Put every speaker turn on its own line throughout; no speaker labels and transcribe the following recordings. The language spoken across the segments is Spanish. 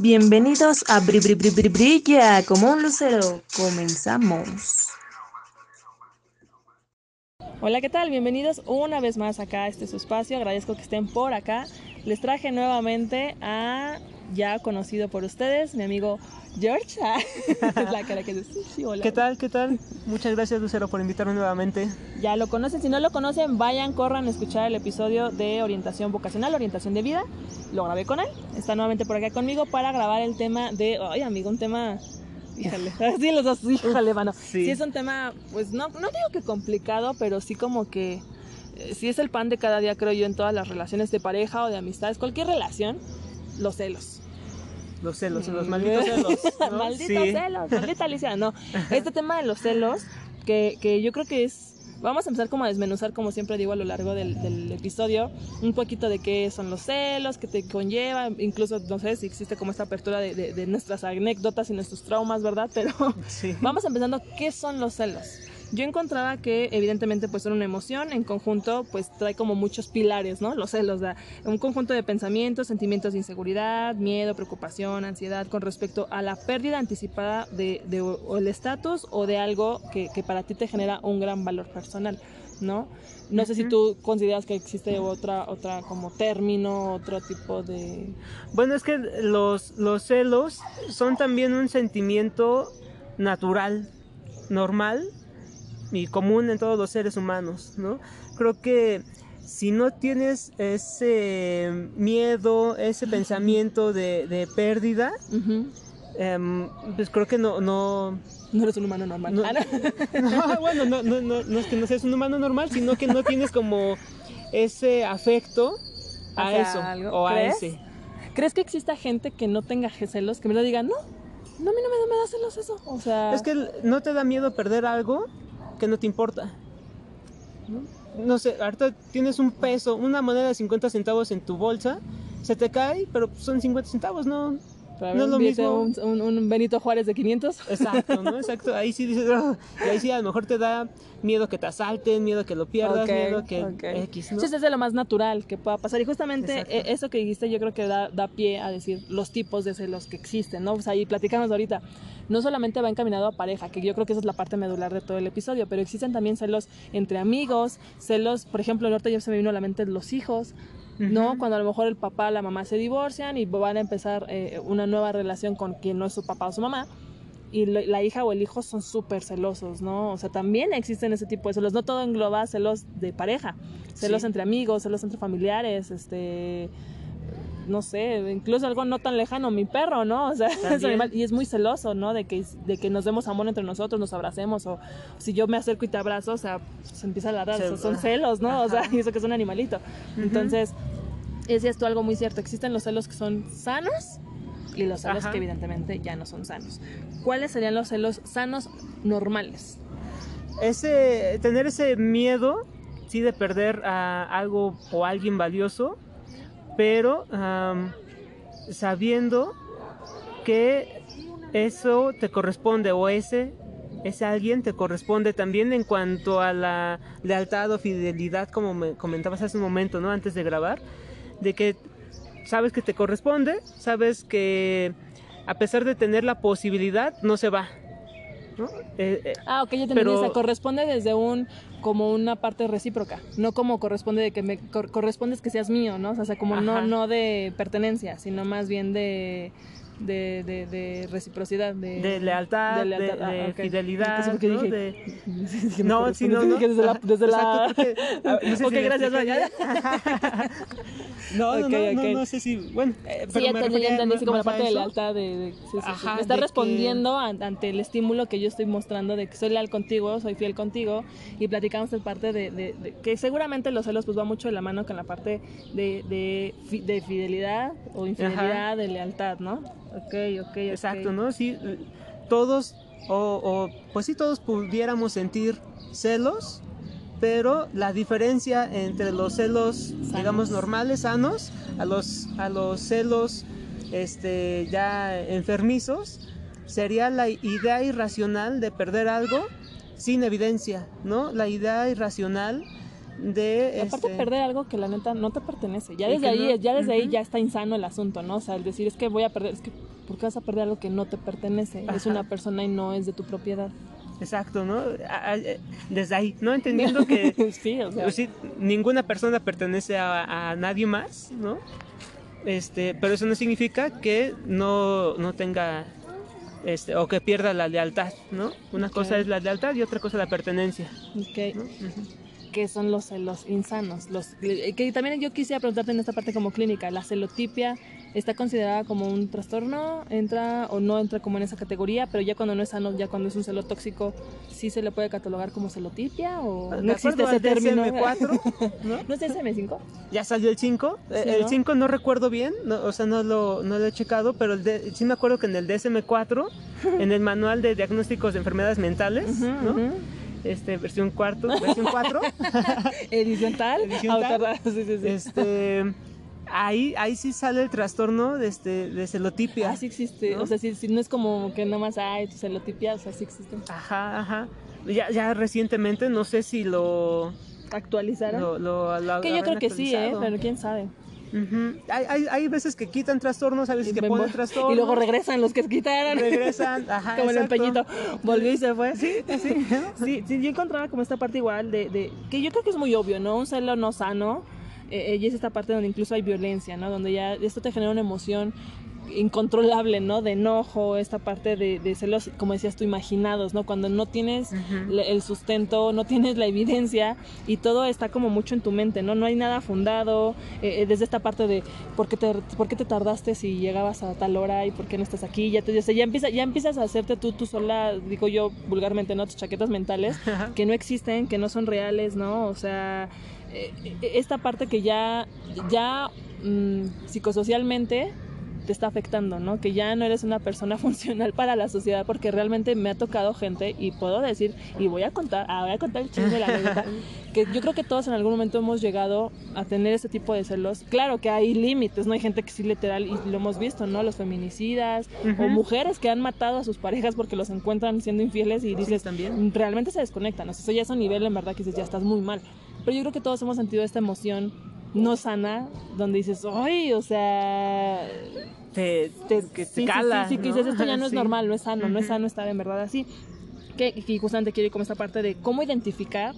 Bienvenidos a Bri Bri Bri Bri Brilla como un lucero. Comenzamos.
Hola, ¿qué tal? Bienvenidos una vez más acá a este su espacio. Agradezco que estén por acá. Les traje nuevamente a ya conocido por ustedes, mi amigo George. la cara que dice, sí, hola.
¿Qué tal? ¿Qué tal? Muchas gracias, Lucero, por invitarme nuevamente.
Ya lo conocen. Si no lo conocen, vayan, corran a escuchar el episodio de orientación vocacional, orientación de vida. Lo grabé con él. Está nuevamente por acá conmigo para grabar el tema de. Ay, amigo, un tema. Híjale, sí, los dos, híjale, mano. Sí. es un tema, pues no, no digo que complicado, pero sí como que. Sí es el pan de cada día, creo yo, en todas las relaciones de pareja o de amistades, cualquier relación, los celos.
Los celos, los malditos celos.
malditos celos, maldita Alicia. No, este tema de los celos, que, que yo creo que es Vamos a empezar como a desmenuzar, como siempre digo a lo largo del, episodio, un poquito de qué son los celos, qué te conlleva, incluso no sé si existe como esta apertura de, nuestras anécdotas y nuestros traumas, ¿verdad? Pero vamos empezando, ¿qué son los celos? Yo encontraba que evidentemente pues era una emoción, en conjunto pues trae como muchos pilares, ¿no? Los celos, da un conjunto de pensamientos, sentimientos de inseguridad, miedo, preocupación, ansiedad con respecto a la pérdida anticipada de, el estatus o de algo que, para ti te genera un gran valor personal, ¿no? No sé si tú consideras que existe otra, otra como término, otro tipo de...
Bueno, es que los, los celos son también un sentimiento natural, normal, y común en todos los seres humanos, ¿no? Creo que si no tienes ese miedo, ese pensamiento de, pérdida, em, pues creo que no, no...
No eres un humano normal.
No, ah, bueno, no, no, no, es que no seas un humano normal, sino que no tienes como ese afecto a eso o a ese.
¿Crees que exista gente que no tenga celos, que me lo diga, no, no, a mí no me, me da celos eso? O sea...
Es que no te da miedo perder algo que no te importa. ¿no? sé, ahorita tienes un peso, una moneda de 50 centavos en tu bolsa, se te cae, pero son 50 centavos, no,
no es lo mismo. Un, Benito Juárez de 500.
Exacto, ¿no? Exacto. Ahí sí dices, y ahí sí a lo mejor te da miedo que te asalten, miedo que lo pierdas, miedo que X, ¿no?
Entonces es de lo más natural que pueda pasar. Y justamente e, eso que dijiste yo creo que da, da, pie a decir los tipos de celos que existen, ¿no? O sea, y platicamos ahorita, no solamente va encaminado a pareja, que yo creo que esa es la parte medular de todo el episodio, pero existen también celos entre amigos, celos, por ejemplo, ahorita ya se me vino a la mente los hijos, ¿no? Cuando a lo mejor el papá, la mamá se divorcian y van a empezar eh, una nueva relación con quien no es su papá o su mamá. Y la hija o el hijo son súper celosos, ¿no? O sea, también existen ese tipo de celos. No todo engloba celos de pareja. Celos entre amigos, celos entre familiares, este no sé, incluso algo no tan lejano, mi perro, ¿no? O sea, es animal, y es muy celoso, ¿no? De que, de que nos demos amor entre nosotros, nos abracemos, o si yo me acerco y te abrazo, o sea, se empieza a ladrar, son celos, ¿no? O sea, y eso que es un animalito. Entonces, es esto algo muy cierto, existen los celos que son sanos y los celos que evidentemente ya no son sanos. ¿Cuáles serían los celos sanos normales?
Ese, tener ese miedo, sí, de perder a algo o alguien valioso, pero sabiendo que eso te corresponde o ese ese alguien te corresponde también en cuanto a la lealtad o fidelidad como me comentabas hace un momento, ¿no? Antes de grabar, de que sabes que te corresponde, sabes que a pesar de tener la posibilidad no se va,
eh, eh, ah, ok, ya te pero... corresponde desde un, como una parte recíproca, no como corresponde de que me corresponde que seas mío, ¿no? O sea, como no, no de pertenencia, sino más bien de de, de, de reciprocidad, de,
de lealtad, de, lealtad. de, ah, okay. fidelidad, ¿no?
Dije?
De...
no,
sí, no, no.
Desde la... Desde la...
Porque, no sé
ok,
si
gracias, vaya.
no, no, okay, no, okay. no, no, sé si, bueno,
eh, pero sí, ya te entendí como la parte de lealtad, de, de sí, sí, Ajá, me está respondiendo que... ante el estímulo que yo estoy mostrando de que soy leal contigo, soy fiel contigo, y platicamos esta parte de, de, que seguramente los celos pues va mucho de la mano con la parte de, de, de fidelidad o infidelidad, Ajá. de lealtad, ¿no? Ok, ok,
exacto, ¿no? Sí, todos, o, pues sí, todos pudiéramos sentir celos, pero la diferencia entre los celos, digamos, normales, sanos, a los, a los celos este, ya enfermizos, sería la idea irracional de perder algo sin evidencia, ¿no? La idea irracional de...
Aparte
este,
perder algo que la neta no te pertenece. Ya desde ahí,
no-
ya desde ahí ya está insano el asunto, ¿no? O sea, el decir es que voy a perder, es que ¿por qué vas a perder algo que no te pertenece? Es una persona y no es de tu propiedad.
Exacto, ¿no? Eh, Desde ahí, ¿no? Entendiendo que
sí, o sea,
pues sí, ninguna persona pertenece a, a nadie más, ¿no? Este, pero eso no significa que no, no tenga este, o que pierda la lealtad, ¿no? Una cosa es la lealtad y otra cosa la pertenencia.
ok. ¿Qué son los celos insanos? Los, eh, que también yo quisiera preguntarte en esta parte como clínica, ¿la celotipia está considerada como un trastorno? ¿Entra o no entra como en esa categoría? Pero ya cuando no es sano, ya cuando es un celo tóxico, ¿sí se le puede catalogar como celotipia o no existe ese término?
DSM-4, ¿no?
¿No es DSM-5?
Ya salió el 5.
Sí,
el
¿no?
5 no recuerdo bien, no, o sea, no lo, no lo he checado, pero el de- sí me acuerdo que en el DSM-4, en el manual de diagnósticos de enfermedades mentales,
Ujú,
¿no?
ujú.
Este, versión cuarto, versión 4,
Edición tal.
Edición tal.
autorra- sí, sí, sí.
este, ahí, ahí sí sale el trastorno de, este, de celotipia.
Ah, sí existe.
¿no?
O sea, sí, sí, no es como que nada más, ay, tu celotipia, o sea, sí existe.
Ajá, ajá. Ya, ya recientemente, no sé si lo...
¿Actualizaron?
lo, lo- lo
que yo creo que sí, ¿eh? Pero quién sabe.
Ujú. hay, hay, hay veces que quitan trastornos, hay veces que
Y
ponen
vo-
trastornos.
Y luego regresan los que quitaron.
regresan, ajá,
como el empeñito. Volvió y se fue.
Sí, sí.
Sí, sí, yo encontraba como esta parte igual de, de- que yo creo que es muy obvio, ¿no? Un celo no sano, eh, eh, y es esta parte donde incluso hay violencia, ¿no? Donde ya esto te genera una emoción incontrolable, ¿no? De enojo, esta parte de, de celos, como decías tú, imaginados, ¿no? Cuando no tienes el sustento, no tienes la evidencia y todo está como mucho en tu mente, ¿no? No hay nada fundado, eh, eh, desde esta parte de ¿por qué, te, por qué te tardaste si llegabas a tal hora y por qué no estás aquí, ya, te, o sea, ya, empieza, ya empiezas a hacerte tú, tú sola, digo yo vulgarmente, ¿no? Tus chaquetas mentales que no existen, que no son reales, ¿no? O sea, eh, eh, esta parte que ya, ya mm, psicosocialmente te está afectando, ¿no? Que ya no eres una persona funcional para la sociedad, porque realmente me ha tocado gente, y puedo decir, y voy a contar, ah, voy a contar el chisme, la anécdota, que yo creo que todos en algún momento hemos llegado a tener ese tipo de celos. Claro que hay límites, ¿no? Hay gente que sí literal, y lo hemos visto, ¿no? Los feminicidas, o mujeres que han matado a sus parejas porque los encuentran siendo infieles y dices,
también.
realmente se desconectan. O sea, eso ya es un nivel en verdad que dices, ya estás muy mal. Pero yo creo que todos hemos sentido esta emoción no sana, donde dices, ay, o sea,
Te,
te,
que
sí, sí,
cala.
sí, sí, que
¿no?
dices, esto ya no es
Sí.
normal, no es sano, no es sano estar en verdad así. Que, que justamente quiero ir con esta parte de cómo identificar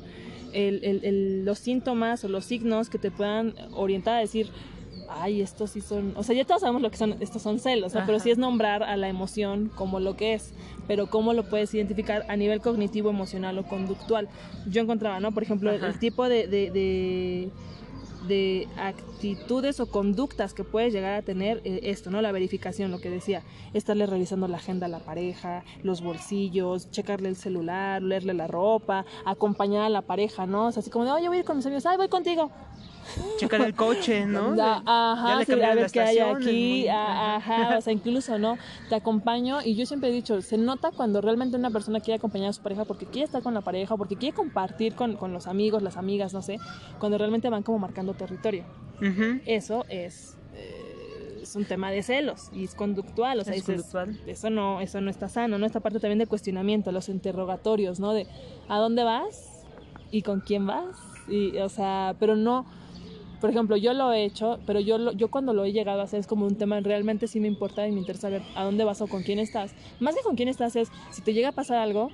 el- el- el- los síntomas o los signos que te puedan orientar a decir, ay, estos sí son, o sea, ya todos sabemos lo que son, estos son celos, ¿no? pero sí es nombrar a la emoción como lo que es, pero cómo lo puedes identificar a nivel cognitivo, emocional o conductual. Yo encontraba, ¿no? Por ejemplo, el, el tipo de, de, de de actitudes o conductas que puedes llegar a tener eh, esto, ¿no? La verificación, lo que decía, estarle revisando la agenda a la pareja, los bolsillos, checarle el celular, leerle la ropa, acompañar a la pareja, ¿no? O sea, así como de, oye, voy a ir con mis amigos, ay, voy contigo.
Checar el coche, ¿no?
Da-
De- ya
ajá,
le
sí, a ver
la
qué hay aquí, a- ajá, o sea, incluso, ¿no? Te acompaño y yo siempre he dicho, se nota cuando realmente una persona quiere acompañar a su pareja porque quiere estar con la pareja, porque quiere compartir con, con los amigos, las amigas, no sé, cuando realmente van como marcando territorio.
Ujú.
Eso es, eh, es un tema de celos y es conductual, o sea,
Es
dices,
conductual.
eso no, eso no está sano, ¿no? Esta parte también de cuestionamiento, los interrogatorios, ¿no? De ¿a dónde vas? ¿Y con quién vas? Y, o sea, pero no, por ejemplo, yo lo he hecho, pero yo, lo- yo cuando lo he llegado a hacer es como un tema, realmente sí me importa y me interesa ver a dónde vas o con quién estás. Más que con quién estás es, si te llega a pasar algo.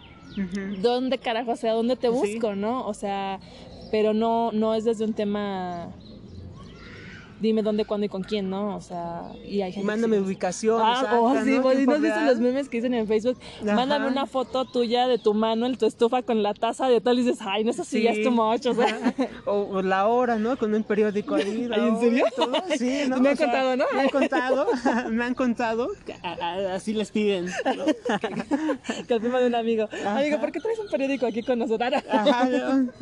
¿dónde carajo, o sea, dónde te
Sí.
busco, no? O sea, pero no, no es desde un tema, dime dónde, cuándo y con quién, ¿no? O sea, y hay gente que
Mándame
sí-
ubicación.
Ah,
exacta,
o así,
¿no?
pues, ¿y
Tiempo
¿no has visto los memes que dicen en Facebook?
Ajá.
Mándame una foto tuya de tu mano en tu estufa con la taza de tal y dices, ay, no sé si ya es
Sí.
tu much, o sea.
Ajá. O, o la hora, ¿no? Con un periódico ahí.
Ay, ¿en serio?
todo. Sí, ¿no?
Me han
O sea,
contado, ¿no?
Me han contado, me han contado. que a- a- Así les piden. ¿no?
que firma de un amigo.
Ajá.
Amigo, ¿por qué traes un periódico aquí con nosotros?
Ajá,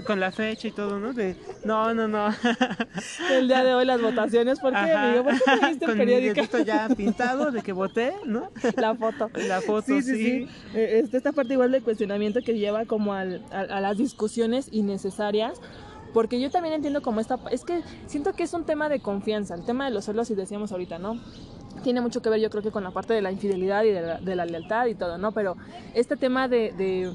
con la fecha y todo, ¿no? De, no, no, no.
El día de hoy las votaciones, ¿por qué,
Ajá.
amigo? ¿Por qué trajiste
Con mi
periódico?
ya pintado de que voté, ¿no?
La foto.
La foto,
Sí, sí,
sí.
sí. Eh, este- esta parte igual de cuestionamiento que lleva como al- a, a las discusiones innecesarias. Porque yo también entiendo como esta... Es que siento que es un tema de confianza. El tema de los celos, y decíamos ahorita, ¿no? Tiene mucho que ver yo creo que con la parte de la infidelidad y de la, de la lealtad y todo, ¿no? Pero este tema de... de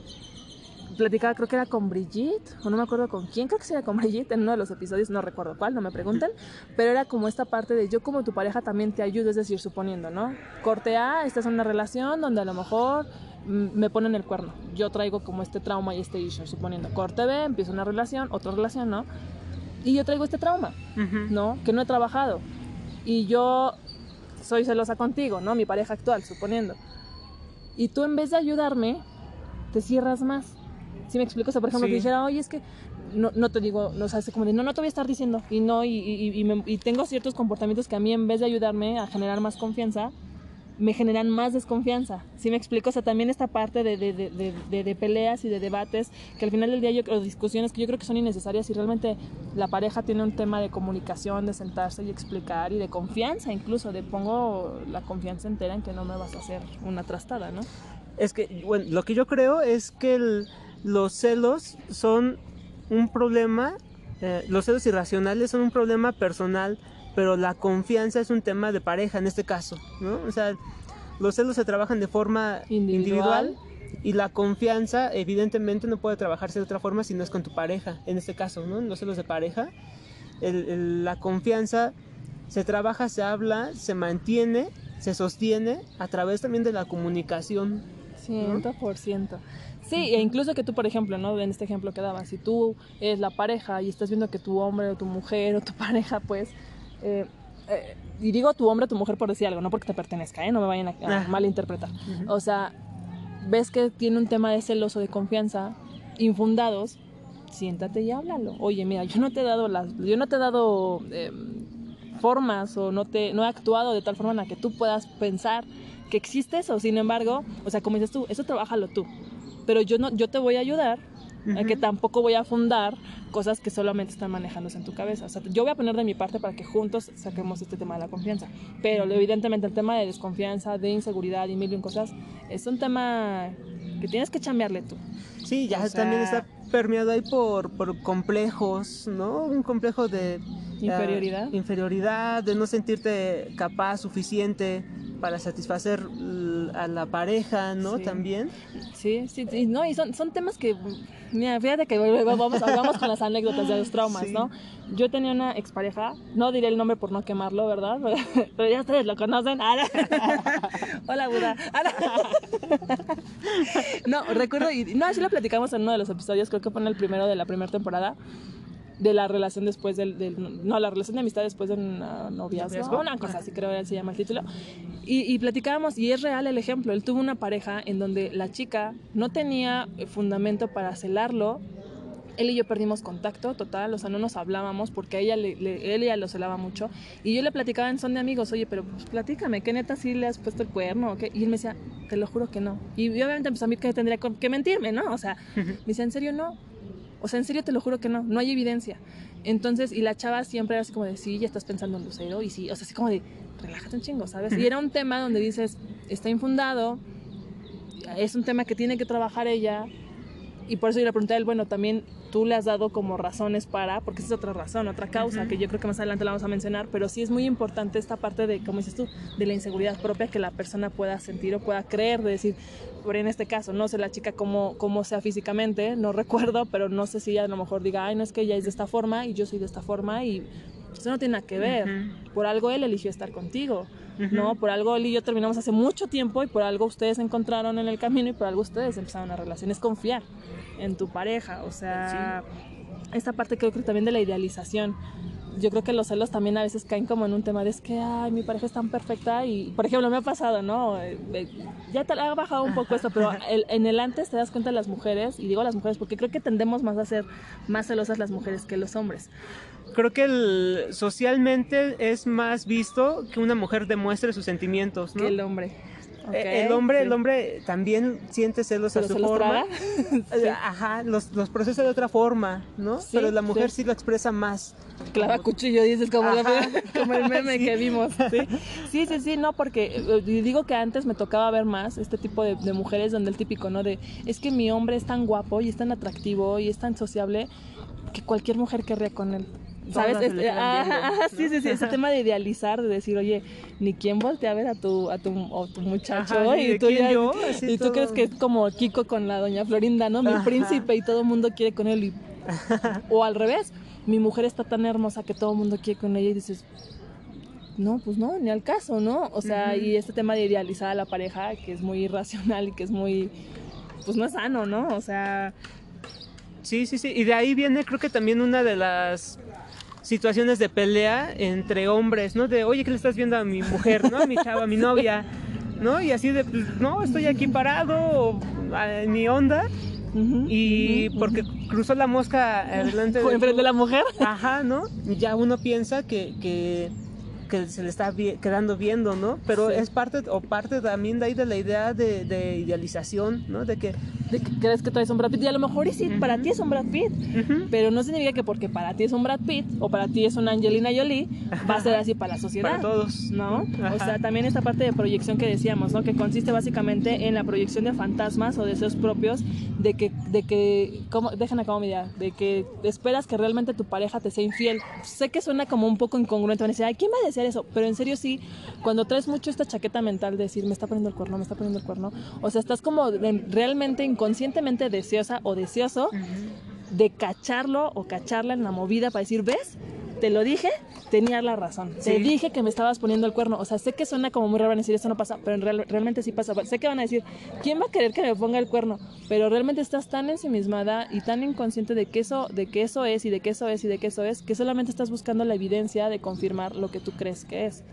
platicaba, creo que era con Brigitte, o no me acuerdo con quién, creo que era con Brigitte en uno de los episodios, no recuerdo cuál, no me pregunten, pero era como esta parte de yo como tu pareja también te ayudo, es decir, suponiendo, ¿no? Corte A, estás en una relación donde a lo mejor mm, me ponen el cuerno, yo traigo como este trauma y este issue, suponiendo, corte B, empiezo una relación, otra relación, ¿no? Y yo traigo este trauma, ¿no? Que no he trabajado. Y yo soy celosa contigo, ¿no? Mi pareja actual, suponiendo. Y tú en vez de ayudarme, te cierras más. Si me explico? O sea, por ejemplo, que dijera, oye, es que no, no te digo, no, o sea, como de, no, no te voy a estar diciendo. Y no, y, y, y, tengo ciertos comportamientos que a mí, en vez de ayudarme a generar más confianza, me generan más desconfianza. ¿Sí me explico? O sea, también esta parte de, de, de, de, peleas y de debates, que al final del día yo creo, discusiones que yo creo que son innecesarias y realmente la pareja tiene un tema de comunicación, de sentarse y explicar y de confianza incluso, de pongo la confianza entera en que no me vas a hacer una trastada, ¿no?
Es que, bueno, lo que yo creo es que los celos son un problema, eh, los celos irracionales son un problema personal, pero la confianza es un tema de pareja en este caso, ¿no? O sea, los celos se trabajan de forma individual, y la confianza evidentemente no puede trabajarse de otra forma si no es con tu pareja, en este caso, ¿no? Los celos de pareja, la confianza se trabaja, se habla, se mantiene, se sostiene a través también de la comunicación
100%. Sí, e incluso que tú, por ejemplo, ¿no? En este ejemplo que daba, si tú eres la pareja y estás viendo que tu hombre o tu mujer o tu pareja, pues, eh, eh, y digo tu hombre o tu mujer por decir algo, no porque te pertenezca, ¿eh? No me vayan a, ah. malinterpretar. O sea, ves que tiene un tema de celoso, de confianza, infundados, siéntate y háblalo. Oye, mira, yo no te he dado las, yo no te he dado em, formas o no te, no he actuado de tal forma en la que tú puedas pensar que existe eso. Sin embargo, o sea, como dices tú, eso trabajalo tú. Pero yo, no, yo te voy a ayudar a que tampoco voy a fundar cosas que solamente están manejándose en tu cabeza. O sea, yo voy a poner de mi parte para que juntos saquemos este tema de la confianza. Pero evidentemente el tema de desconfianza, de inseguridad y mil y cosas es un tema que tienes que chambearle tú.
Sí, ya también está permeado ahí por, por complejos, ¿no? Un complejo de...
Inferioridad.
inferioridad, de no sentirte capaz, suficiente para satisfacer a la pareja, ¿no? También.
Sí, sí, sí, no, y son, son temas que, mira, fíjate que vamos, vamos con las anécdotas de los traumas, ¿no? Yo tenía una expareja, no diré el nombre por no quemarlo, ¿verdad? Pero ya ustedes lo conocen. Hola, Buda. no, recuerdo, y no, así lo platicamos en uno de los episodios, creo que fue en el primero de la primera temporada de la relación después del, no la relación de amistad después de una noviazgo una cosa así creo que se llama el título y, y, platicábamos y es real el ejemplo él tuvo una pareja en donde la chica no tenía fundamento para celarlo él y yo perdimos contacto total, o sea, no nos hablábamos porque a ella le, él y ella lo celaba mucho. Y yo le platicaba en son de amigos, oye, pero pues, platícame, ¿qué neta sí le has puesto el cuerno? Y él me decía, te lo juro que no. Y obviamente pues a mí que tendría que mentirme, ¿no? O sea, me decía, ¿en serio no? O sea, en serio te lo juro que no, no hay evidencia. Entonces, y la chava siempre era así como de, sí, ya estás pensando en Lucero, y sí, o sea, así como de, relájate un chingo, ¿sabes? Y era un tema donde dices, está infundado, es un tema que tiene que trabajar ella, y por eso yo le pregunté a él, bueno, también tú le has dado como razones para, porque esa es otra razón, otra causa, que yo creo que más adelante la vamos a mencionar, pero sí es muy importante esta parte de, como dices tú, de la inseguridad propia que la persona pueda sentir o pueda creer, de decir, por en este caso, no sé la chica cómo, cómo sea físicamente, no recuerdo, pero no sé si ella a lo mejor diga, ay, no es que ella es de esta forma y yo soy de esta forma y eso no tiene nada que ver. Por algo él eligió estar contigo, ¿no? Por algo él y yo terminamos hace mucho tiempo y por algo ustedes se encontraron en el camino y por algo ustedes empezaron una relación. Es confiar en tu pareja, o sea, esta parte creo que también de la idealización. Yo creo que los celos también a veces caen como en un tema de es que, ay, mi pareja es tan perfecta y, por ejemplo, me ha pasado, ¿no? Eh, eh, ya te ha bajado un poco esto, pero en el antes te das cuenta de las mujeres, y digo las mujeres porque creo que tendemos más a ser más celosas las mujeres que los hombres
creo que el, socialmente es más visto que una mujer demuestre sus sentimientos, ¿no?
Que el hombre.
Eh, el hombre, el hombre también siente celos a su forma. Ajá, los, los, procesa de otra forma, ¿no? Pero la mujer sí. lo expresa más.
Clava cuchillo, dices, como, como el meme que vimos. ¿sí? sí, sí, no, porque eh, digo que antes me tocaba ver más este tipo de, de, mujeres donde el típico, ¿no? De, es que mi hombre es tan guapo y es tan atractivo y es tan sociable que cualquier mujer querría con él. ¿Sabes? Este, sí, sí, sí, ese tema de idealizar, de decir, oye, ni quién voltea a ver a tu, a tu, a tu muchacho
Ajá,
y
¿de
tú, ya-
yo?
Y tú crees que es como Kiko con la doña Florinda, ¿no? Mi
Ajá.
príncipe y todo el mundo quiere con él. y- o al revés, mi mujer está tan hermosa que todo el mundo quiere con ella y dices, no, pues no, ni al caso, ¿no? O sea, y este tema de idealizar a la pareja, que es muy irracional y que es muy, pues no es sano, ¿no? O sea,
Sí, sí, sí. Y de ahí viene, creo que también una de las situaciones de pelea entre hombres, ¿no? De, oye, ¿qué le estás viendo a mi mujer, ¿no? A mi chava, a mi novia, ¿no? Y así de, pues, no, estoy aquí parado, o, en mi onda, y porque cruzó la mosca delante
enfrente de la mujer.
Ajá, ¿no? Ya uno piensa que, que, que se le está vi- quedando viendo, ¿no? Pero
Sí.
es parte, o parte también de ahí de la idea de, de idealización, ¿no? De que,
de que crees que traes un Brad Pitt y a lo mejor y sí,
Ujú.
para ti es un Brad Pitt,
ujú,
pero no significa que porque para ti es un Brad Pitt o para ti es una Angelina Jolie va a ser así para la sociedad.
para todos.
¿No? O
Ajá.
sea, también esta parte de proyección que decíamos, ¿no? Que consiste básicamente en la proyección de fantasmas o deseos propios de que, de que, ¿cómo? Dejen acá mi idea, de que esperas que realmente tu pareja te sea infiel. Sé que suena como un poco incongruente, van a decir, ay, ¿quién va a eso? Pero en serio sí, cuando traes mucho esta chaqueta mental de decir, me está poniendo el cuerno, me está poniendo el cuerno, o sea, estás como realmente inconscientemente deseosa o deseoso de cacharlo o cacharla en la movida para decir, ¿ves? Te lo dije, tenías la razón. Te
Sí.
dije que me estabas poniendo el cuerno. O sea, sé que suena como muy raro decir, eso no pasa, pero real- realmente sí pasa. Sé que van a decir, ¿quién va a querer que me ponga el cuerno? Pero realmente estás tan ensimismada y tan inconsciente de que eso, de que eso es y de que eso es y de que eso es, que solamente estás buscando la evidencia de confirmar lo que tú crees que es.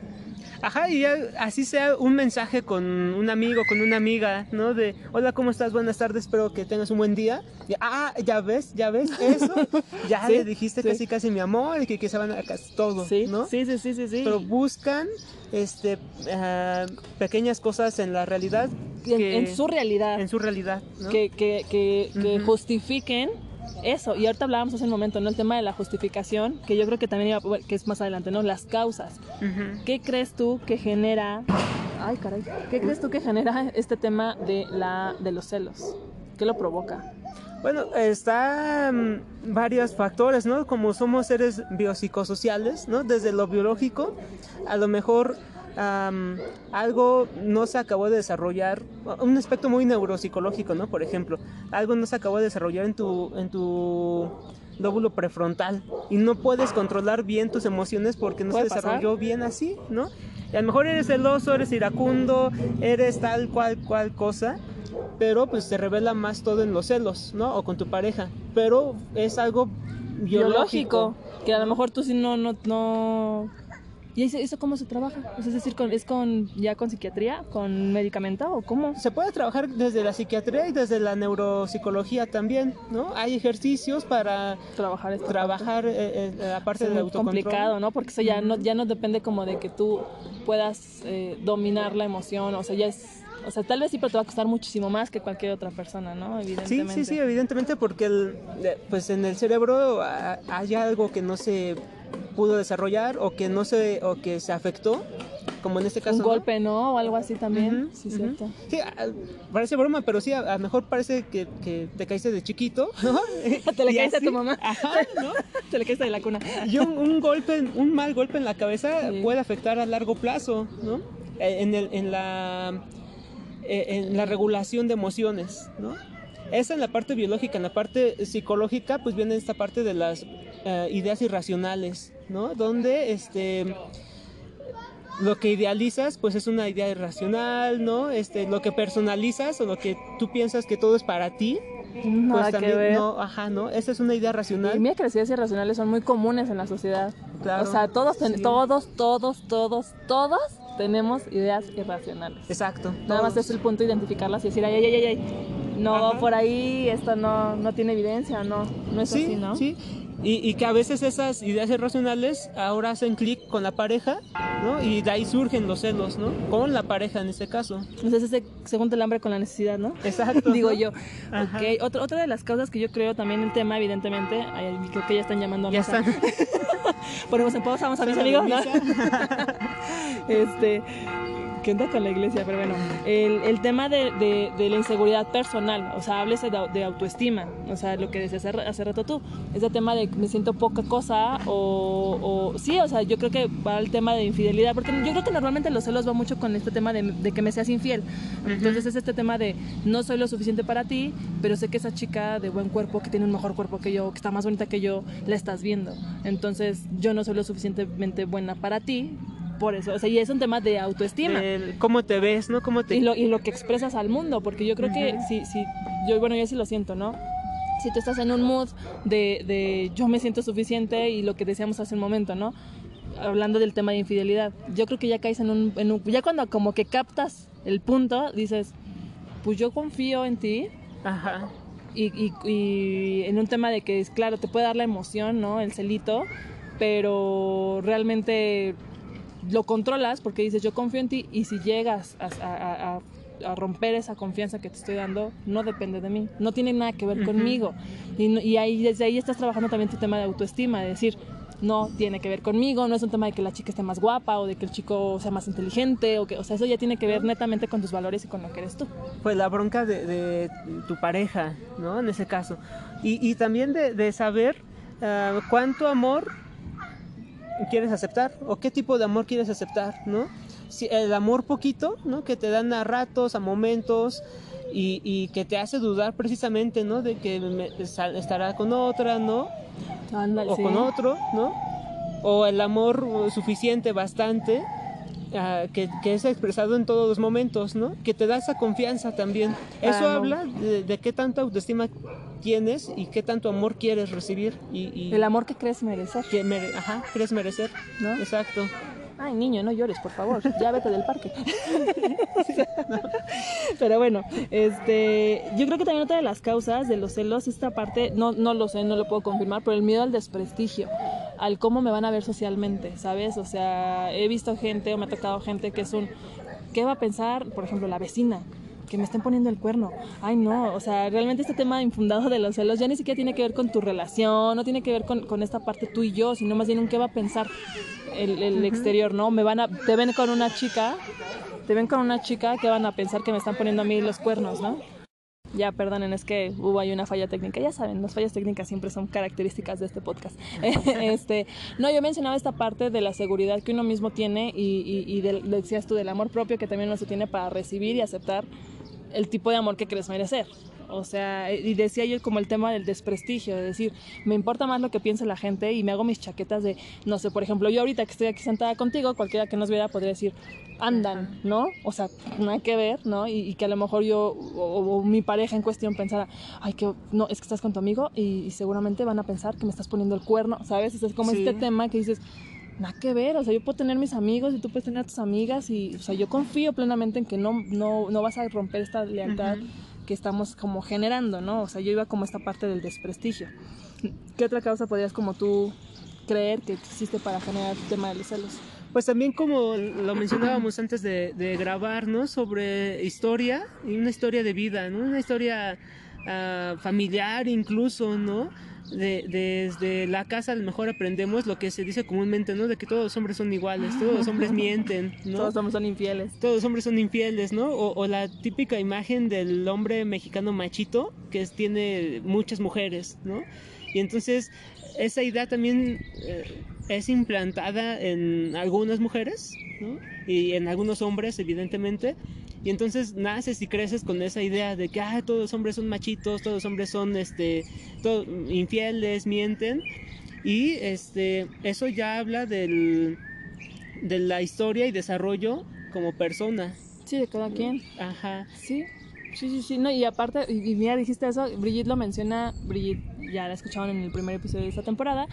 Ajá, y así sea un mensaje con un amigo, con una amiga, ¿no? De, hola, ¿cómo estás? Buenas tardes, espero que tengas un buen día. Y, ah, ya ves, ya ves eso. Ya
Sí,
le dijiste
sí.
casi casi mi amor y que, que se van a casi todo,
Sí,
¿no?
sí, sí, sí, sí. sí.
Pero buscan este, ah, pequeñas cosas en la realidad.
en,
que-
en su realidad.
en su realidad, ¿no?
que, que, que, que
Ujú.
justifiquen eso. Y ahorita hablábamos hace un momento, ¿no? El tema de la justificación, que yo creo que también iba, que es más adelante, ¿no? Las causas.
Ujú.
¿Qué crees tú que genera... Ay, caray. ¿Qué crees tú que genera este tema de, la, de los celos? ¿Qué lo provoca?
Bueno, están varios factores, ¿no? Como somos seres biopsicosociales, ¿no? Desde lo biológico, a lo mejor am, algo no se acabó de desarrollar, un aspecto muy neuropsicológico, ¿no? Por ejemplo, algo no se acabó de desarrollar en tu, en tu lóbulo prefrontal y no puedes controlar bien tus emociones porque no se
pasar.
desarrolló bien así, ¿no? Y a lo mejor eres celoso, eres iracundo, eres tal cual cual cosa, pero pues se revela más todo en los celos, ¿no? O con tu pareja, pero es algo biológico.
Biológico. Que a lo mejor tú sí no... no, no... ¿Y eso, eso cómo se trabaja? Es decir, con, ¿es con ya con psiquiatría? ¿Con medicamento? ¿O cómo?
Se puede trabajar desde la psiquiatría y desde la neuropsicología también, ¿no? Hay ejercicios para
Trabajar esta parte?
trabajar eh, eh, la parte
es
del autocontrol.
complicado, ¿no? Porque eso ya no, ya no depende como de que tú puedas eh, dominar la emoción, o sea, ya es, o sea, tal vez sí, pero te va a costar muchísimo más que cualquier otra persona, ¿no?
Sí,
Evidentemente.
sí, sí, evidentemente porque el, eh, pues en el cerebro ah, hay algo que no se pudo desarrollar o que no se o que se afectó, como en este caso.
Un golpe, ¿no? O algo así también, sí, cierto.
Sí, ah, parece broma, pero sí, a lo mejor parece que, que te caíste de chiquito, ¿no?
Te le caíste a tu mamá.
Ajá, ¿no?
Te le caíste de la cuna.
Y un, un golpe, un mal golpe en la cabeza
Sí.
puede afectar a largo plazo, ¿no? Eh, En, el, en, la, eh, en la regulación de emociones, ¿no? Esa en la parte biológica, en la parte psicológica, pues viene esta parte de las eh, ideas irracionales, ¿no? Donde este lo que idealizas pues es una idea irracional, ¿no? Este, lo que personalizas o lo que tú piensas que todo es para ti,
Nada
pues
que
también
ver.
no, ajá, ¿no? Esa es una idea
Y
racional.
mira que las ideas irracionales son muy comunes en la sociedad.
Claro,
o sea, todos,
sí.
todos, todos, todos, todos tenemos ideas irracionales.
Exacto.
Nada más es el punto de identificarlas y decir, ay, ay, ay, ay, no,
Ajá.
por ahí esto no, no tiene evidencia, no, no es
sí,
así, ¿no?
Sí, y, y que a veces esas ideas irracionales ahora hacen clic con la pareja, ¿no? Y de ahí surgen los celos, ¿no? Con la pareja en este caso.
Entonces ese se junta el hambre con la necesidad, ¿no?
Exacto.
Digo
¿no?
yo.
Ajá.
Ok, otra, otra de las causas que yo creo también el tema, evidentemente, ay, creo que ya están llamando a
Ya están.
Ponemos en pausa, vamos a mis amigos, ¿no? Este, ¿Qué onda con la iglesia? Pero bueno, el, el tema de, de, de, la inseguridad personal, o sea, háblese de, de, autoestima, o sea, lo que decías hace, hace rato tú, ese tema de me siento poca cosa o, o, sí, o sea, yo creo que va al tema de infidelidad, porque yo creo que normalmente los celos va mucho con este tema de, de que me seas infiel. Entonces es este tema de no soy lo suficiente para ti, pero sé que esa chica de buen cuerpo, que tiene un mejor cuerpo que yo, que está más bonita que yo, la estás viendo. Entonces yo no soy lo suficientemente buena para ti, por eso, o sea, y es un tema de autoestima.
El cómo te ves, ¿no? Cómo te...
Y, lo, y lo que expresas al mundo, porque yo creo uh -huh. que si, si, yo, bueno, yo sí lo siento, ¿no? Si tú estás en un mood de, de yo me siento suficiente y lo que decíamos hace un momento, ¿no? Hablando del tema de infidelidad, yo creo que ya caes en un, en un ya cuando como que captas el punto, dices, pues yo confío en ti.
Ajá.
Y, y, y, en un tema de que, claro, te puede dar la emoción, ¿no? El celito, pero realmente lo controlas porque dices yo confío en ti y si llegas a, a, a, a, romper esa confianza que te estoy dando no depende de mí no tiene nada que ver uh -huh. conmigo. Y, y, ahí desde ahí estás trabajando también tu tema de autoestima de decir no tiene que ver conmigo no es un tema de que la chica esté más guapa o de que el chico sea más inteligente o que o sea eso ya tiene que ver netamente con tus valores y con lo que eres tú.
Pues la bronca de, de tu pareja no en ese caso. Y, y también de, de saber uh, cuánto amor quieres aceptar o qué tipo de amor quieres aceptar, ¿no? Si el amor poquito, ¿no? Que te dan a ratos, a momentos y, y que te hace dudar precisamente, ¿no? De que me, estará con otra, ¿no?
Ándale,
o
sí.
con otro, ¿no? O el amor suficiente, bastante, Uh, que, que, es expresado en todos los momentos, ¿no? Que te da esa confianza también. Eso ah, no. habla de, de, qué tanta autoestima tienes y qué tanto amor quieres recibir. Y, y
El amor que crees merecer.
Que mere Ajá, crees merecer, ¿no? Exacto.
Ay, niño, no llores, por favor. Ya vete del parque. no. Pero bueno, este, yo creo que también otra de las causas de los celos, esta parte, no, no lo sé, no lo puedo confirmar, pero el miedo al desprestigio, al cómo me van a ver socialmente, ¿sabes? O sea, he visto gente o me ha tocado gente que es un, ¿qué va a pensar, por ejemplo, la vecina? Que me estén poniendo el cuerno. Ay, no, o sea, realmente este tema infundado de los celos ya ni siquiera tiene que ver con tu relación, no tiene que ver con, con esta parte tú y yo, sino más bien un qué va a pensar el, el uh -huh. exterior, ¿no? Me van a, te ven con una chica, te ven con una chica que van a pensar que me están poniendo a mí los cuernos, ¿no? Ya, perdonen, es que hubo ahí una falla técnica. Ya saben, las fallas técnicas siempre son características de este podcast. este, no, yo mencionaba esta parte de la seguridad que uno mismo tiene y, y, y del, decías tú del amor propio que también uno se tiene para recibir y aceptar el tipo de amor que crees merecer. O sea, y decía yo como el tema del desprestigio, de decir, me importa más lo que piense la gente y me hago mis chaquetas de, no sé, por ejemplo, yo ahorita que estoy aquí sentada contigo, cualquiera que nos viera podría decir, andan, ¿no? O sea, nada que ver, ¿no? Y, y que a lo mejor yo o, o, mi pareja en cuestión pensara, ay, que no, es que estás con tu amigo y, y seguramente van a pensar que me estás poniendo el cuerno, ¿sabes? O sea, es como sí. este tema que dices, nada que ver, o sea, yo puedo tener mis amigos y tú puedes tener a tus amigas y, o sea, yo confío plenamente en que no, no, no vas a romper esta lealtad. Uh -huh que estamos como generando, ¿no? O sea, yo iba como esta parte del desprestigio. ¿Qué otra causa podrías como tú creer que existe para generar el tema de los celos?
Pues también como lo mencionábamos antes de, de grabar, ¿no? Sobre historia, y una historia de vida, ¿no? Una historia uh, familiar incluso, ¿no? De, desde la casa a lo mejor aprendemos lo que se dice comúnmente, ¿no? De que todos los hombres son iguales, todos los hombres mienten, ¿no?
Todos los hombres son infieles.
Todos los hombres son infieles, ¿no? O, o la típica imagen del hombre mexicano machito que es, tiene muchas mujeres, ¿no? Y entonces esa idea también eh, es implantada en algunas mujeres, ¿no? Y en algunos hombres, evidentemente. Y entonces naces y creces con esa idea de que ah, todos los hombres son machitos, todos los hombres son este, todo, infieles, mienten. Y este, eso ya habla del, de la historia y desarrollo como persona.
Sí, de cada quien.
Ajá.
Sí. Sí, sí, sí, no, y aparte, y, y mira, dijiste eso, Brigitte lo menciona, Brigitte ya la escucharon en el primer episodio de esta temporada,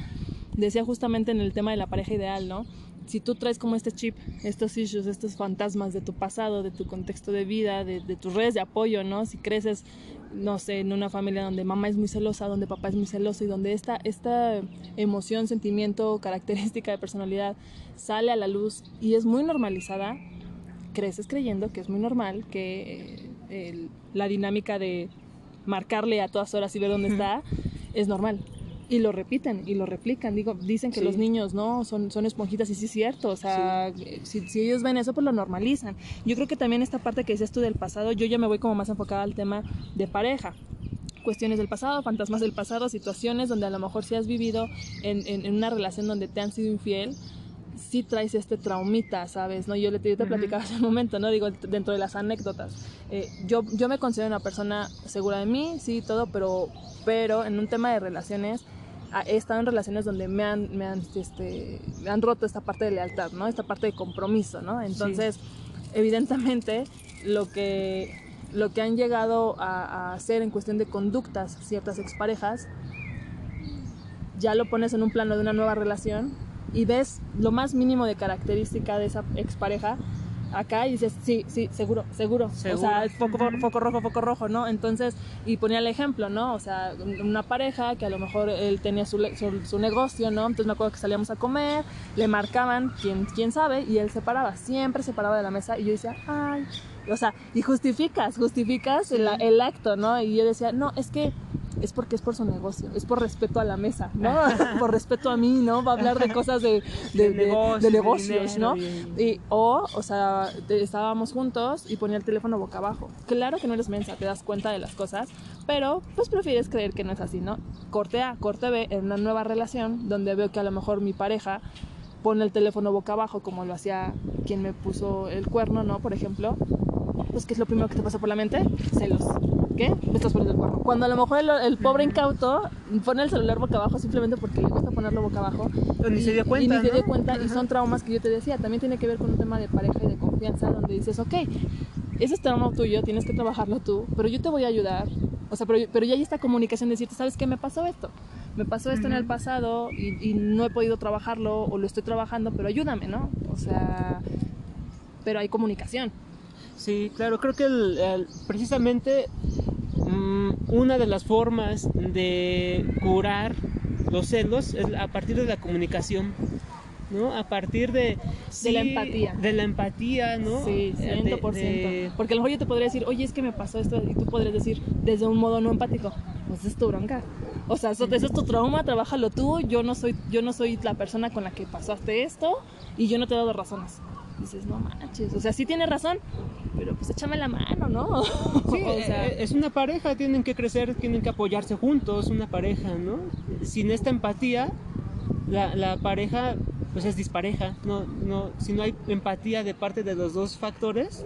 decía justamente en el tema de la pareja ideal, ¿no? Si tú traes como este chip, estos issues, estos fantasmas de tu pasado, de tu contexto de vida, de, de, tus redes de apoyo, ¿no? Si creces, no sé, en una familia donde mamá es muy celosa, donde papá es muy celoso y donde esta, esta emoción, sentimiento, característica de personalidad sale a la luz y es muy normalizada, creces creyendo que es muy normal, que eh, el, la dinámica de marcarle a todas horas y ver dónde está es normal. Y lo repiten y lo replican. Digo, dicen que
Sí.
los niños no son, son esponjitas y sí es cierto. O sea, si, si ellos ven eso, pues lo normalizan. Yo creo que también esta parte que dices tú del pasado, yo ya me voy como más enfocada al tema de pareja. Cuestiones del pasado, fantasmas del pasado, situaciones donde a lo mejor si has vivido en, en- en una relación donde te han sido infiel, sí traes este traumita, ¿sabes? ¿No? Yo, le, yo te platicaba hace un momento, ¿no? Digo, dentro de las anécdotas. Eh, yo, yo me considero una persona segura de mí, sí, todo, pero, pero en un tema de relaciones he estado en relaciones donde me han, me han, este, me han roto esta parte de lealtad, ¿no? Esta parte de compromiso, ¿no? Entonces, evidentemente, lo que, lo que han llegado a, a hacer en cuestión de conductas ciertas exparejas, ya lo pones en un plano de una nueva relación y ves lo más mínimo de característica de esa expareja acá y dices, sí, sí, seguro, seguro.
Seguro.
O sea, es foco, rojo, foco rojo, ¿no? Entonces, y ponía el ejemplo, ¿no? O sea, una pareja que a lo mejor él tenía su, su, su negocio, ¿no? Entonces me acuerdo que salíamos a comer, le marcaban, quién, quién sabe, y él se paraba, siempre se paraba de la mesa y yo decía, ay, o sea, y justificas, justificas el, el acto, ¿no? Y yo decía, no, es que es porque es por su negocio, es por respeto a la mesa, ¿no? por respeto a mí, ¿no? Va a hablar de cosas de, de,
De negocios,
de negocios,
dinero,
¿no?
Y,
o, o sea, te- estábamos juntos y ponía el teléfono boca abajo. Claro que no eres mensa, te das cuenta de las cosas, pero pues prefieres creer que no es así, ¿no? Corte A, corte B, en una nueva relación donde veo que a lo mejor mi pareja pone el teléfono boca abajo como lo hacía quien me puso el cuerno, ¿no? Por ejemplo, pues ¿qué es lo primero que te pasa por la mente? Celos. ¿Qué? Me estás poniendo el cuerno. Cuando a lo mejor el, el pobre incauto pone el celular boca abajo simplemente porque le gusta ponerlo boca abajo.
O ni
y-
se dio cuenta,
Y ni se
¿no?
dio cuenta y
Ajá.
son traumas que yo te decía. También tiene que ver con un tema de pareja y de confianza donde dices, ok, ese es trauma tuyo, tienes que trabajarlo tú, pero yo te voy a ayudar. O sea, pero, pero ya hay esta comunicación de decirte, ¿sabes qué? Me pasó esto. Me pasó esto en el pasado y, y no he podido trabajarlo o lo estoy trabajando, pero ayúdame, ¿no? O sea, pero hay comunicación.
Sí, claro, creo que el- el- precisamente mm, una de las formas de curar los celos es a partir de la comunicación, ¿no? A partir de...
De la empatía.
De la empatía, ¿no?
Sí,
Eh,
100%.
de- de-
Porque a lo mejor yo te podría decir, oye, es que me pasó esto, y tú podrías decir, desde un modo no empático, pues es tu bronca. O sea, eso, es tu trauma, trabájalo tú, yo no, soy, yo no soy la persona con la que pasaste esto, y yo no te he dado razones. Dices, no manches, o sea, sí tienes razón, pero pues échame la mano, ¿no?
Sí,
o sea,
eh, es una pareja, tienen que crecer, tienen que apoyarse juntos, una pareja, ¿no? Sin esta empatía, la, la pareja pues es dispareja, no, no, si no hay empatía de parte de los dos factores,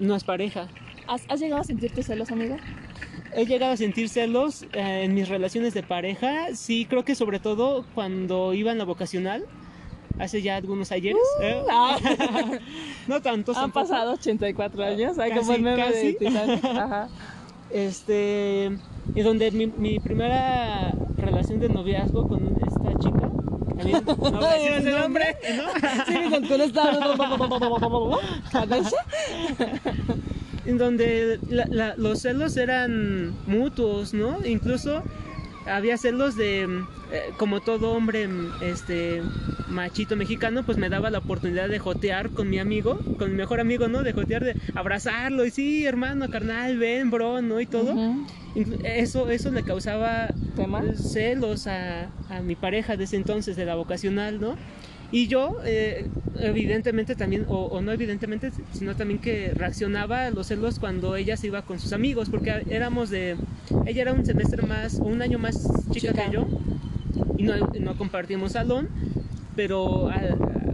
no es pareja.
¿has, has llegado a sentirte celos, amiga?
He llegado a sentir celos eh, en mis relaciones de pareja, sí, creo que sobre todo cuando iba en la vocacional, hace ya algunos ayeres. ¿eh? no tantos.
Han
tampoco.
pasado 84 años, hay
Casi,
como el meme de
casi.
Titanic. Ajá.
este y donde mi, mi primera relación de noviazgo con esta chica también no voy a decir su nombre ¿no?
Sí, mi con esta...
En donde la- la- los celos eran mutuos no incluso había celos de eh, como todo hombre este machito mexicano pues me daba la oportunidad de jotear con mi amigo con mi mejor amigo no de jotear de abrazarlo y sí hermano carnal ven bro no y todo
Ujú.
Inclu- Eso, eso le causaba
¿Tema?
celos a, a mi pareja de ese entonces, de la vocacional, ¿no? Y yo, eh, evidentemente también, o, o no evidentemente, sino también que reaccionaba a los celos cuando ella se iba con sus amigos, porque éramos de, ella era un semestre más, o un año más chica,
Chica.
que yo, y no, no compartíamos salón, pero a-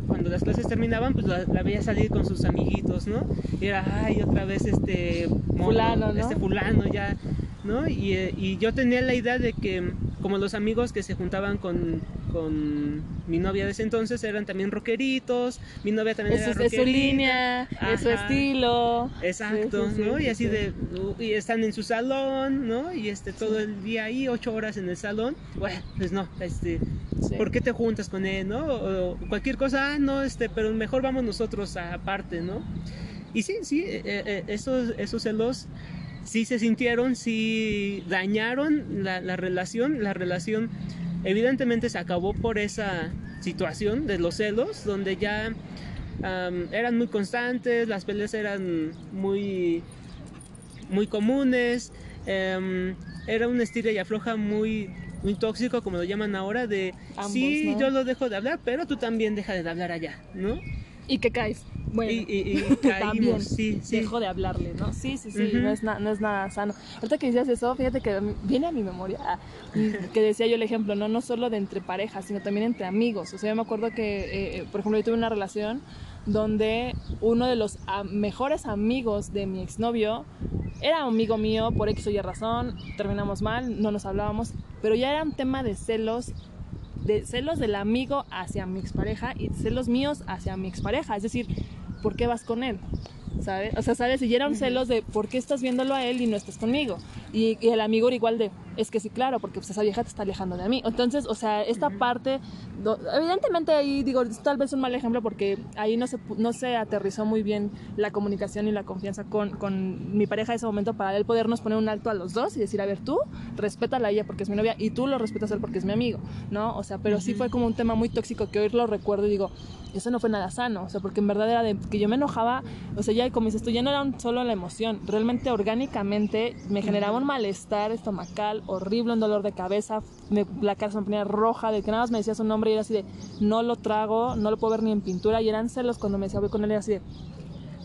cuando las clases terminaban, pues la, la veía salir con sus amiguitos, ¿no? Y era, ay, otra vez este mono,
Fulano, ¿no?
este fulano ya, ¿no? Y, eh, y yo tenía la idea de que como los amigos que se juntaban con, con mi novia de ese entonces eran también rockeritos, mi novia también
Es,
era
es su línea, es su
Ajá.
estilo.
Exacto,
Sí, sí,
¿no?
sí,
y así
sí.
de, uh, y están en su salón, ¿no? Y este, todo el día ahí, ocho horas en el salón, bueno, pues no, este. ¿por qué te juntas con él, no? O, o cualquier cosa, ah, no, este, pero mejor vamos nosotros aparte, ¿no? Y sí, sí, eh, eh, esos, esos celos sí se sintieron, sí dañaron la, la relación, la relación evidentemente se acabó por esa situación de los celos, donde ya eran muy constantes, las peleas eran muy, muy comunes, em, era un estira y afloja muy muy tóxico, como lo llaman ahora, de
Ambos,
sí,
¿no?
yo lo dejo de hablar, pero tú también deja de hablar allá, ¿no?
Y que caes. Bueno,
y, y- y
también
caímos, sí, sí.
dejo de hablarle, ¿no? Sí, sí, sí, no, es na- no es nada sano. Ahorita que decías eso, fíjate que viene a mi memoria ah, que decía yo el ejemplo, ¿no? No solo de entre parejas, sino también entre amigos. O sea, yo me acuerdo que, eh, eh, por ejemplo, yo tuve una relación donde uno de los mejores amigos de mi exnovio era amigo mío por X o Y razón, terminamos mal, no nos hablábamos, pero ya era un tema de celos de celos del amigo hacia mi expareja y celos míos hacia mi expareja. Es decir, ¿por qué vas con él? ¿Sabes? O sea, ¿sabes? Y ya era un celos de ¿por qué estás viéndolo a él y no estás conmigo? Y, y el amigo era igual de, es que sí, claro, porque pues, esa vieja te está alejando de mí. Entonces, o sea, esta parte, do- evidentemente ahí digo, es tal vez un mal ejemplo porque ahí no se, no se aterrizó muy bien la comunicación y la confianza con, con mi pareja en ese momento para él podernos poner un alto a los dos y decir, a ver, tú respétala a ella porque es mi novia y tú lo respetas a él porque es mi amigo, ¿no? O sea, pero sí fue como un tema muy tóxico que hoy lo recuerdo y digo, eso no fue nada sano, o sea, porque en verdad era de que yo me enojaba, o sea, ya como dices tú, ya no era un- solo la emoción, realmente orgánicamente me generaba un malestar estomacal horrible, un dolor de cabeza, la cara se me ponía roja, de que nada más me decía su nombre y era así de, no lo trago, no lo puedo ver ni en pintura, y eran celos cuando me decía voy con él, era así de,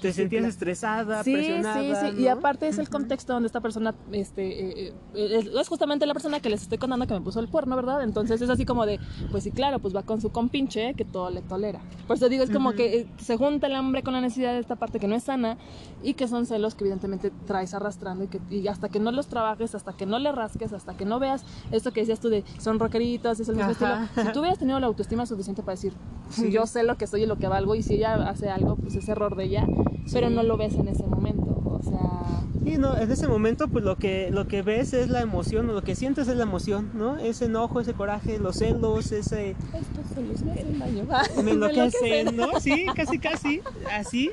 Te sentías estresada,
Sí,
presionada.
sí, sí. Y
¿no?
aparte es el contexto donde esta persona, este, eh, eh, es, justamente la persona que les estoy contando que me puso el cuerno, ¿verdad? Entonces es así como de, pues sí, claro, pues va con su compinche que todo le tolera. Por eso digo, es como
Ujú.
que eh, se junta el hambre con la necesidad de esta parte que no es sana y que son celos que evidentemente traes arrastrando y que y hasta que no los trabajes, hasta que no le rasques, hasta que no veas esto que decías tú de son rockeritos, es el mismo
Ajá.
estilo. Si tú hubieras tenido la autoestima suficiente para decir,
Sí.
yo sé lo que soy y lo que valgo y si ella hace algo, pues es error de ella, pero no lo ves en ese momento. O sea,
Sí, no, en ese momento pues lo que, lo que ves es la emoción, o lo que sientes es la emoción, ¿no? Ese enojo, ese coraje, los celos, ese...
estos celos me hacen daño.
Me enloquecen, ¿no? Sí, casi, casi, así.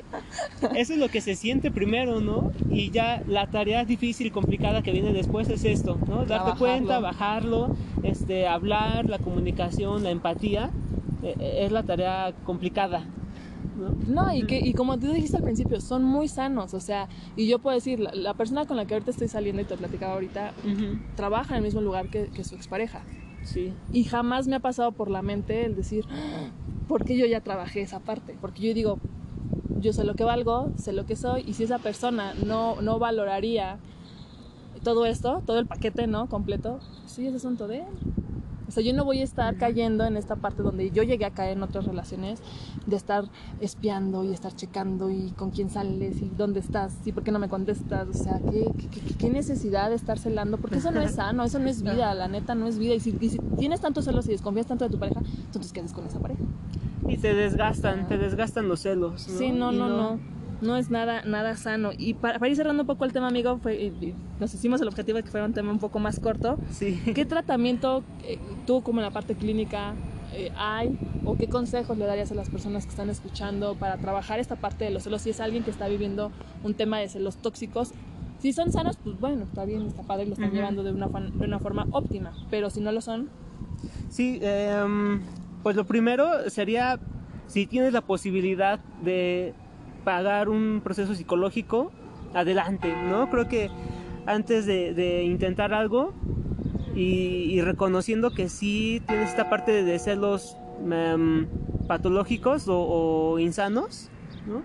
Eso es lo que se siente primero, ¿no? Y ya la tarea difícil y complicada que viene después es esto, ¿no? Darte
Trabajarlo.
cuenta, bajarlo, este, hablar, la comunicación, la empatía, eh, eh, es la tarea complicada, ¿no?
No, y, que, y como tú dijiste al principio, son muy sanos, o sea, y yo puedo decir, la, la persona con la que ahorita estoy saliendo y te platicaba ahorita,
Ujú,
trabaja en el mismo lugar que, que su expareja.
Sí.
Y jamás me ha pasado por la mente el decir, "Ah, ¿por qué yo ya trabajé esa parte? Porque yo digo, yo sé lo que valgo, sé lo que soy, y si esa persona no, no valoraría todo esto, todo el paquete, ¿no? Completo, sí, es asunto de él. O sea, yo no voy a estar cayendo en esta parte donde yo llegué a caer en otras relaciones, de estar espiando y estar checando y con quién sales y dónde estás y por qué no me contestas. O sea, ¿qué, qué, qué- qué necesidad de estar celando? Porque eso no es sano, eso no es vida, la neta no es vida. Y si, y si tienes tantos celos y desconfías tanto de tu pareja, entonces quedas con esa pareja.
Y te desgastan, te desgastan los celos, ¿no?
Sí, no,
Y
no, no. No es nada, nada sano. Y para, para ir cerrando un poco el tema, amigo, fue, y- y nos hicimos el objetivo de que fuera un tema un poco más corto.
Sí.
¿Qué tratamiento eh, tú como en la parte clínica eh, hay o qué consejos le darías a las personas que están escuchando para trabajar esta parte de los celos? Si es alguien que está viviendo un tema de celos tóxicos, si son sanos, pues bueno, está bien, está padre, lo están
Ujú.
llevando de una, de una forma óptima, pero si no lo son,
Sí, em, pues lo primero sería si tienes la posibilidad de pagar un proceso psicológico, adelante, ¿no? Creo que antes de, intentar algo y, reconociendo que sí tienes esta parte de celos em, patológicos o, insanos, ¿no?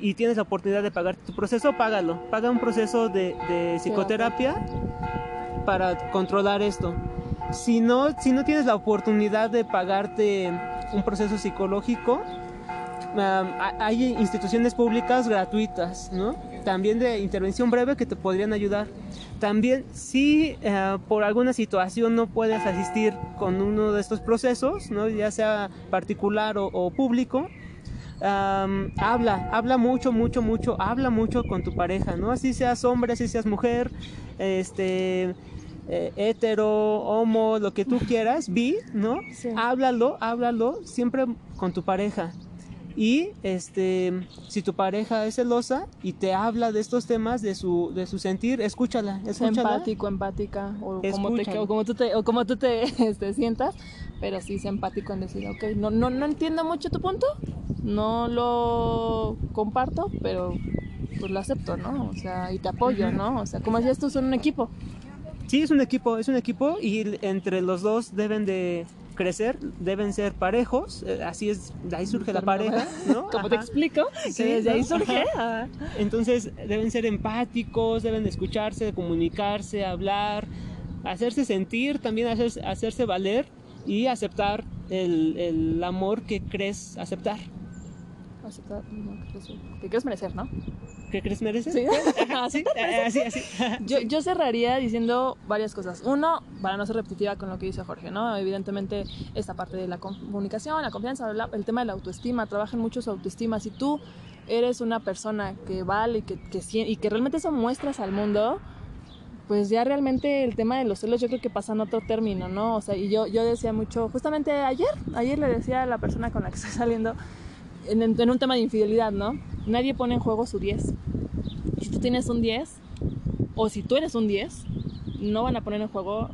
Y tienes la oportunidad de pagar tu proceso, págalo. Paga un proceso de, de psicoterapia para controlar esto. Si no, si no tienes la oportunidad de pagarte un proceso psicológico, um, ha- hay instituciones públicas gratuitas, ¿no? También de intervención breve que te podrían ayudar. También, si eh, por alguna situación no puedes asistir con uno de estos procesos, ¿no? ya sea particular o, o público, am, habla, habla mucho, mucho, mucho, habla mucho con tu pareja, ¿no? Así seas hombre, así seas mujer, este, eh, hetero, homo, lo que tú quieras, bi, ¿no?
Sí.
Háblalo, háblalo siempre con tu pareja. Y este, si tu pareja es celosa y te habla de estos temas, de su, de su sentir, escúchala,
es
escúchala.
empático, empática, o como, te, o como tú te, o como tú te este, sientas, pero sí es empático en decir, ok, no, no, no entiendo mucho tu punto, no lo comparto, pero pues lo acepto, ¿no? O sea, y te apoyo. ¿no? O sea, como decías tú, son un equipo.
Sí, es un equipo, es un equipo y entre los dos deben de crecer, deben ser parejos, eh, así es, de ahí surge la pareja, ¿no?
Como te explico, que desde ahí surge.
Entonces deben ser empáticos, deben escucharse, comunicarse, hablar, hacerse sentir, también hacerse, hacerse valer y aceptar el, el amor que crees aceptar.
Aceptar, que crees merecer, ¿no?
¿Qué crees merecer?
Sí,
así, así, así.
Yo, yo, cerraría diciendo varias cosas. Uno, para no ser repetitiva con lo que dice Jorge, ¿no? Evidentemente, esta parte de la comunicación, la confianza, el tema de la autoestima, trabajen mucho su autoestima. Si tú eres una persona que vale y que, que, y que realmente eso muestras al mundo, pues ya realmente el tema de los celos yo creo que pasa en otro término, ¿no? O sea, y yo, yo decía mucho, justamente ayer, ayer le decía a la persona con la que estoy saliendo, en, en un tema de infidelidad, ¿no? Nadie pone en juego su 10. Si tú tienes un 10, o si tú eres un 10, no van a poner en juego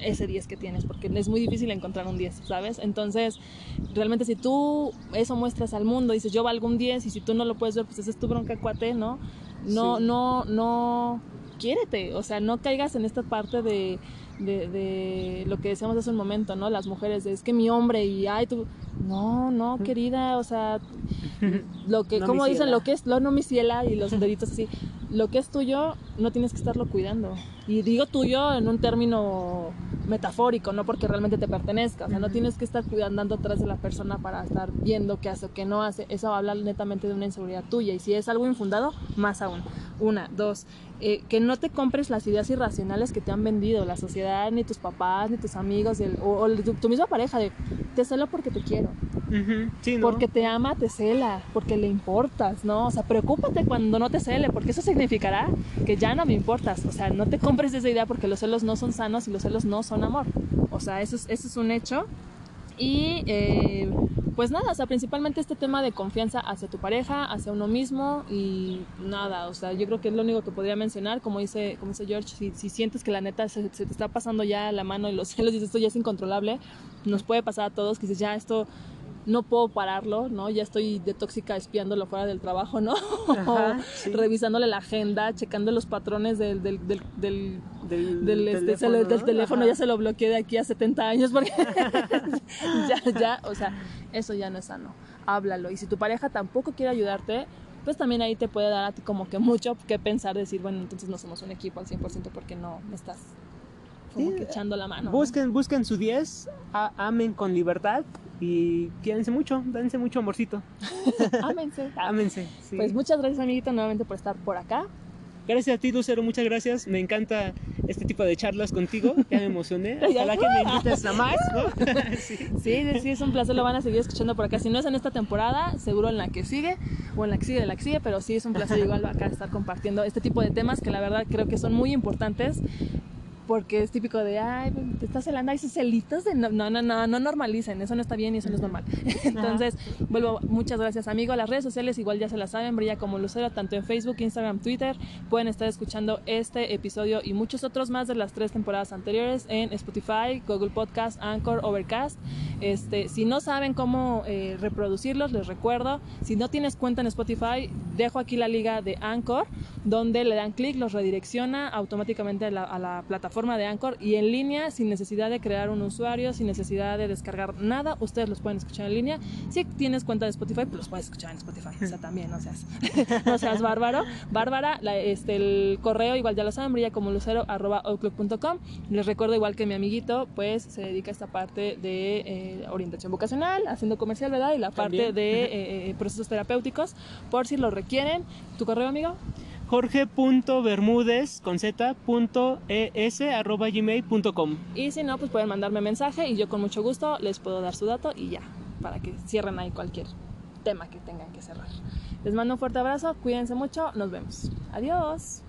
ese 10 que tienes, porque es muy difícil encontrar un 10, ¿sabes? Entonces, realmente si tú eso muestras al mundo, dices yo valgo un 10 y si tú no lo puedes ver, pues ese es tu bronca cuate, ¿no? No, sí. no, no, quiérete, o sea, no caigas en esta parte de, de, de, lo que decíamos hace un momento, ¿no? Las mujeres, es que mi hombre y, ay, tú, no, no, querida, o sea, lo que, no como dicen, lo que es, lo no mi ciela y los deditos así, lo que es tuyo no tienes que estarlo cuidando. Y digo tuyo en un término metafórico, no porque realmente te pertenezca, o sea, no tienes que estar cuidando atrás de la persona para estar viendo qué hace o qué no hace, eso habla netamente de una inseguridad tuya y si es algo infundado, más aún. Una, dos, eh, que no te compres las ideas irracionales que te han vendido la sociedad, ni tus papás, ni tus amigos, el, o, o tu, tu, misma pareja, de te celo porque te quiero.
Uh -huh. sí, ¿no?
Porque te ama, te cela, porque le importas, ¿no? O sea, preocúpate cuando no te cele, porque eso significará que ya no me importas. O sea, no te compres esa idea porque los celos no son sanos y los celos no son amor. O sea, eso es, eso es un hecho. Y eh, pues nada, o sea, principalmente este tema de confianza hacia tu pareja, hacia uno mismo y nada, o sea, yo creo que es lo único que podría mencionar, como dice, como dice George, si, si sientes que la neta se, se, te está pasando ya la mano y los celos y esto ya es incontrolable, nos puede pasar a todos que dices, ya esto no puedo pararlo, ¿no? Ya estoy de tóxica espiándolo fuera del trabajo, ¿no? Ajá, sí. Revisándole la agenda, checando los patrones del, del, del, del, del, del este, teléfono, del teléfono ya se lo bloqueé de aquí a 70 años porque ya, ya, o sea, eso ya no es sano. Háblalo. Y si tu pareja tampoco quiere ayudarte, pues también ahí te puede dar a ti como que mucho que pensar, decir, bueno, entonces no somos un equipo al 100% porque no me estás como sí, que echando la mano.
Busquen,
¿no?
busquen su 10, amen con libertad y quédense mucho, dense mucho amorcito.
Ámense.
Ámense.
Sí. Pues muchas gracias, amiguito, nuevamente por estar por acá.
Gracias a ti, Lucero, muchas gracias. Me encanta este tipo de charlas contigo. Ya me emocioné. Ojalá que me invites a más, ¿no?
sí. sí, sí, es un placer. Lo van a seguir escuchando por acá. Si no es en esta temporada, seguro en la que sigue o en la que sigue de la que sigue, pero sí es un placer igual acá estar compartiendo este tipo de temas que la verdad creo que son muy importantes porque es típico de, ay, te estás celando, hay celitos de no, no, no, no, no normalicen, eso no está bien y eso no es normal. Entonces, vuelvo, muchas gracias, amigo. Las redes sociales igual ya se las saben, brilla como Lucero, tanto en Facebook, Instagram, Twitter. Pueden estar escuchando este episodio y muchos otros más de las tres temporadas anteriores en Spotify, Google Podcast, Anchor, Overcast. Este, si no saben cómo eh, reproducirlos, les recuerdo, si no tienes cuenta en Spotify, dejo aquí la liga de Anchor, donde le dan clic, los redirecciona automáticamente a la, a la plataforma forma de Anchor y en línea sin necesidad de crear un usuario, sin necesidad de descargar nada, ustedes los pueden escuchar en línea. Si tienes cuenta de Spotify, pues los puedes escuchar en Spotify. O sea, también, no seas, no seas bárbaro. Bárbara, la, este, el correo igual ya lo saben, brilla como lucero arroba outlook.com. Les recuerdo igual que mi amiguito, pues se dedica a esta parte de eh, orientación vocacional, haciendo comercial, ¿verdad? Y la parte también. de eh, procesos terapéuticos, por si lo requieren. ¿Tu correo, amigo?
jorge.bermúdez con z.es arroba gmail.com
y si no pues pueden mandarme mensaje y yo con mucho gusto les puedo dar su dato y ya para que cierren ahí cualquier tema que tengan que cerrar. Les mando un fuerte abrazo cuídense mucho nos vemos. Adiós